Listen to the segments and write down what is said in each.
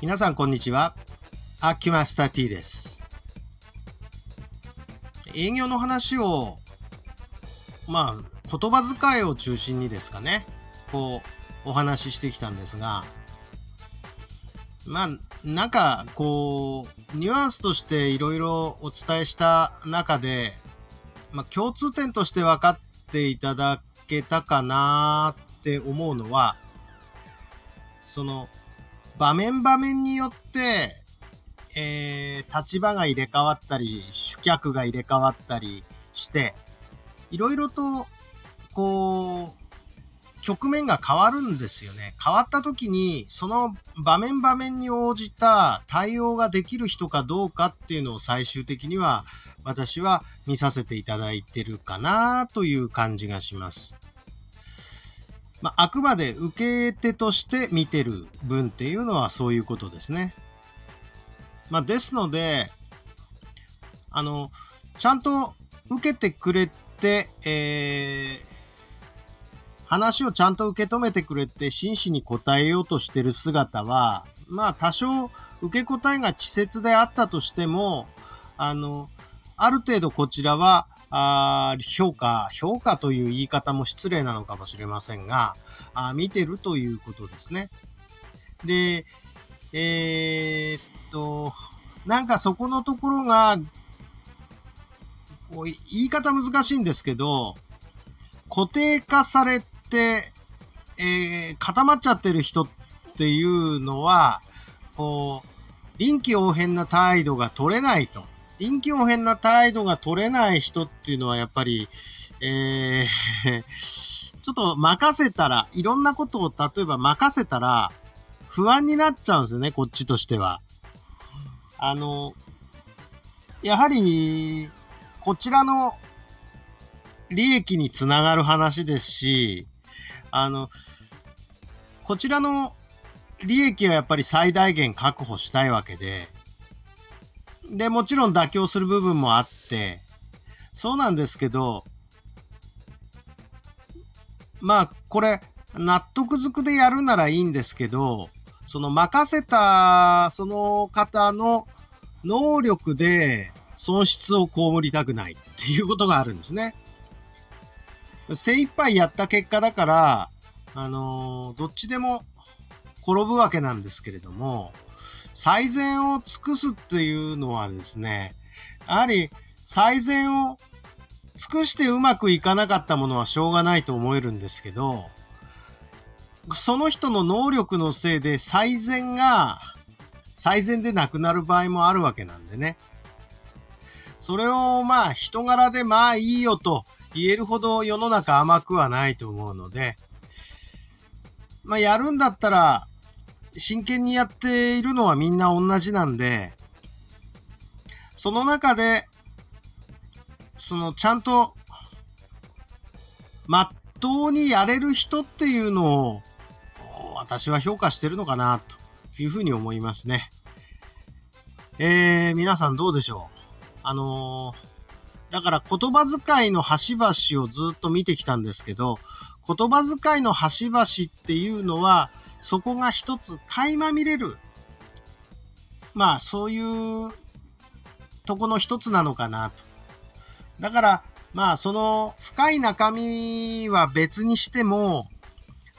皆さんこんにちは。アキュマスタ T です。営業の話を、まあ、言葉遣いを中心にですかね、こう、お話ししてきたんですが、まあ、なんか、こう、ニュアンスとしていろいろお伝えした中で、まあ、共通点として分かっていただけたかなって思うのは、その、場面場面によって、えー、立場が入れ替わったり、主客が入れ替わったりして、いろいろと、こう、局面が変わるんですよね。変わった時に、その場面場面に応じた対応ができる人かどうかっていうのを最終的には、私は見させていただいてるかなという感じがします。まあ、あくまで受け手として見てる分っていうのはそういうことですね。まあ、ですので、あの、ちゃんと受けてくれて、えー、話をちゃんと受け止めてくれて真摯に答えようとしてる姿は、まあ多少受け答えが稚拙であったとしても、あの、ある程度こちらは、あ評価、評価という言い方も失礼なのかもしれませんが、あ見てるということですね。で、えー、っと、なんかそこのところが、こう言い方難しいんですけど、固定化されて、えー、固まっちゃってる人っていうのは、こう、臨機応変な態度が取れないと。臨機応変な態度が取れない人っていうのはやっぱり、えー、ちょっと任せたら、いろんなことを例えば任せたら、不安になっちゃうんですよね、こっちとしては。あの、やはり、こちらの利益につながる話ですし、あの、こちらの利益はやっぱり最大限確保したいわけで、で、もちろん妥協する部分もあって、そうなんですけど、まあ、これ、納得づくでやるならいいんですけど、その任せた、その方の能力で損失を被りたくないっていうことがあるんですね。精一杯やった結果だから、あのーどっちでも転ぶわけなんですけれども、最善を尽くすっていうのはですね、やはり最善を尽くしてうまくいかなかったものはしょうがないと思えるんですけど、その人の能力のせいで最善が最善でなくなる場合もあるわけなんでね。それをまあ人柄でまあいいよと言えるほど世の中甘くはないと思うので、まあやるんだったら真剣にやっているのはみんな同じなんで、その中で、そのちゃんと、まっとうにやれる人っていうのを、私は評価してるのかな、というふうに思いますね。えー、皆さんどうでしょう？あのー、だから言葉遣いの端々をずっと見てきたんですけど、言葉遣いの端々っていうのは、そこが一つ垣間見れる。まあ、そういうとこの一つなのかなと。だから、まあ、その深い中身は別にしても、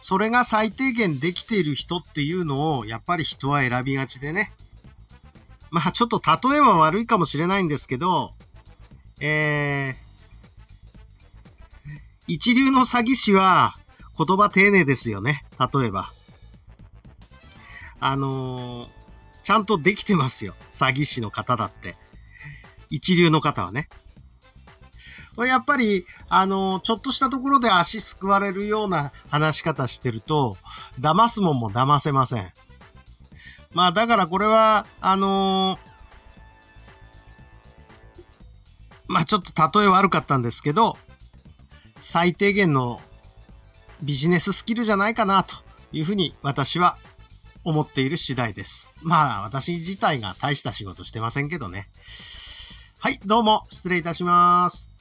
それが最低限できている人っていうのを、やっぱり人は選びがちでね。まあ、ちょっと例えは悪いかもしれないんですけど、えー、一流の詐欺師は言葉丁寧ですよね。例えば。あのーちゃんとできてますよ。詐欺師の方だって。一流の方はね。やっぱり、あのーちょっとしたところで足すくわれるような話し方してると、騙すもんも騙せません。まあだからこれは、あのーまあちょっと例え悪かったんですけど、最低限のビジネススキルじゃないかなというふうに私は思っている次第です。まあ私自体が大した仕事してませんけどね。はい、どうも失礼いたします。